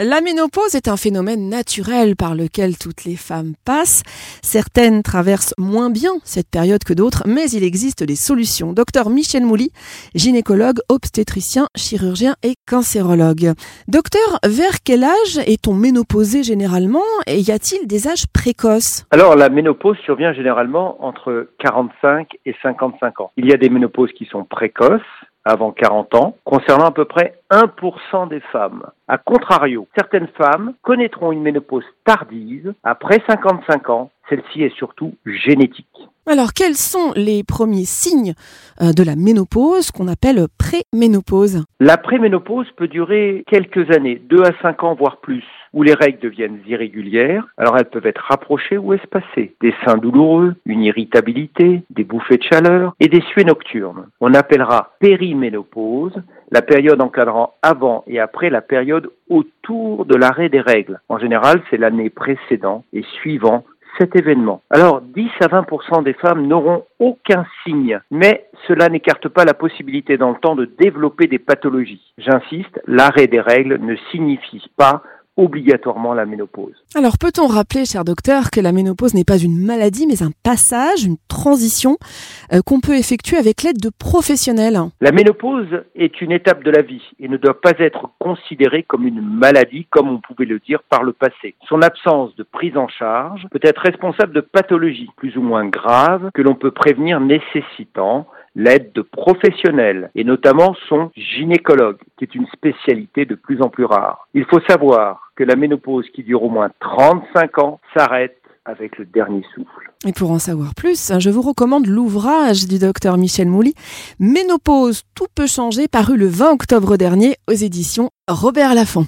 La ménopause est un phénomène naturel par lequel toutes les femmes passent. Certaines traversent moins bien cette période que d'autres, mais il existe des solutions. Docteur Michel Mouly, gynécologue, obstétricien, chirurgien et cancérologue. Docteur, vers quel âge est-on ménopausé généralement et y a-t-il des âges précoces? Alors la ménopause survient généralement entre 45 et 55 ans. Il y a des ménopauses qui sont précoces avant 40 ans, concernant à peu près 1% des femmes. A contrario, certaines femmes connaîtront une ménopause tardive après 55 ans. Celle-ci est surtout génétique. Alors, quels sont les premiers signes euh, de la ménopause qu'on appelle préménopause? La préménopause peut durer quelques années, 2 à 5 ans, voire plus où les règles deviennent irrégulières. Alors elles peuvent être rapprochées ou espacées. Des seins douloureux, une irritabilité, des bouffées de chaleur et des suées nocturnes. On appellera périménopause la période encadrant avant et après la période autour de l'arrêt des règles. En général, c'est l'année précédente et suivant cet événement. Alors, 10 à 20% des femmes n'auront aucun signe, mais cela n'écarte pas la possibilité dans le temps de développer des pathologies. J'insiste, l'arrêt des règles ne signifie pas obligatoirement la ménopause. Alors peut-on rappeler, cher docteur, que la ménopause n'est pas une maladie, mais un passage, une transition euh, qu'on peut effectuer avec l'aide de professionnels? La ménopause est une étape de la vie et ne doit pas être considérée comme une maladie, comme on pouvait le dire par le passé. Son absence de prise en charge peut être responsable de pathologies plus ou moins graves que l'on peut prévenir nécessitant l'aide de professionnels, et notamment son gynécologue, qui est une spécialité de plus en plus rare. Il faut savoir que la ménopause qui dure au moins 35 ans s'arrête avec le dernier souffle. Et pour en savoir plus, je vous recommande l'ouvrage du docteur Michel Mouly, Ménopause, tout peut changer, paru le 20 octobre dernier aux éditions Robert Laffont.